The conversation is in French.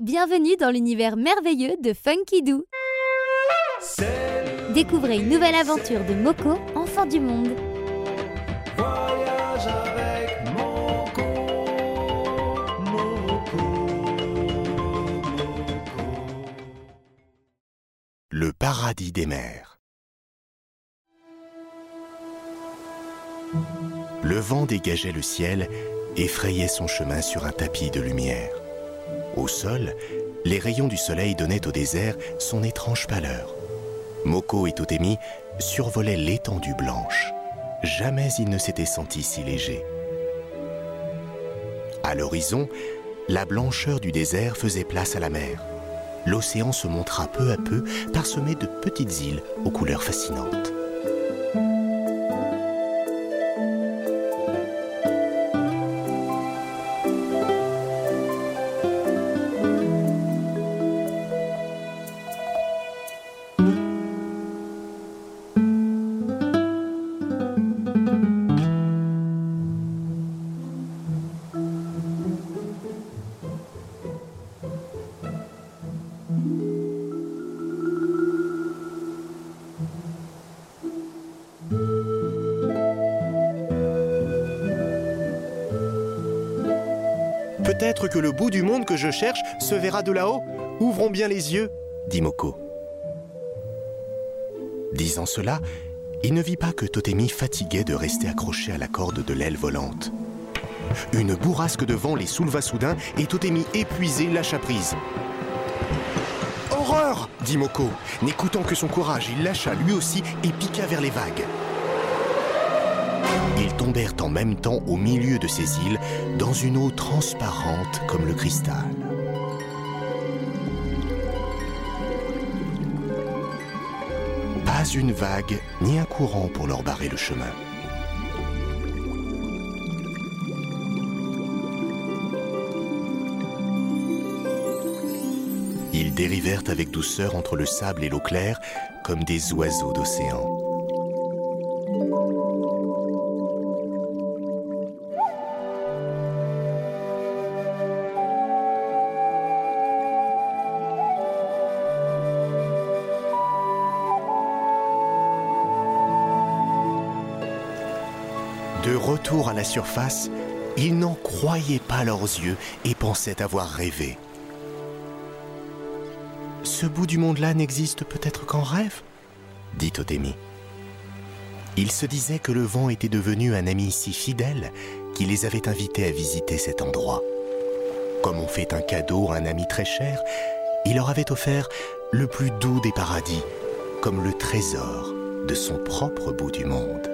Bienvenue dans l'univers merveilleux de Funky Doo. Découvrez une nouvelle aventure de Moko, enfant du monde. Voyage avec Moko, Moko, Moko. Le paradis des mers. Le vent dégageait le ciel et frayait son chemin sur un tapis de lumière. Au sol, les rayons du soleil donnaient au désert son étrange pâleur. Moko et Totemi survolaient l'étendue blanche. Jamais ils ne s'étaient sentis si légers. À l'horizon, la blancheur du désert faisait place à la mer. L'océan se montra peu à peu parsemé de petites îles aux couleurs fascinantes. Peut-être que le bout du monde que je cherche se verra de là-haut. Ouvrons bien les yeux. dit Moko. Disant cela, il ne vit pas que Totemi fatiguait de rester accroché à la corde de l'aile volante. Une bourrasque de vent les souleva soudain et Totemi, épuisé, lâcha prise. Horreur dit Moko. N'écoutant que son courage, il lâcha lui aussi et piqua vers les vagues. Ils tombèrent en même temps au milieu de ces îles, dans une eau transparente comme le cristal. Pas une vague ni un courant pour leur barrer le chemin. Ils dérivèrent avec douceur entre le sable et l'eau claire comme des oiseaux d'océan. De retour à la surface, ils n'en croyaient pas leurs yeux et pensaient avoir rêvé. Ce bout du monde-là n'existe peut-être qu'en rêve dit Totemi. Ils se disaient que le vent était devenu un ami si fidèle qu'il les avait invités à visiter cet endroit. Comme on fait un cadeau à un ami très cher, il leur avait offert le plus doux des paradis, comme le trésor de son propre bout du monde.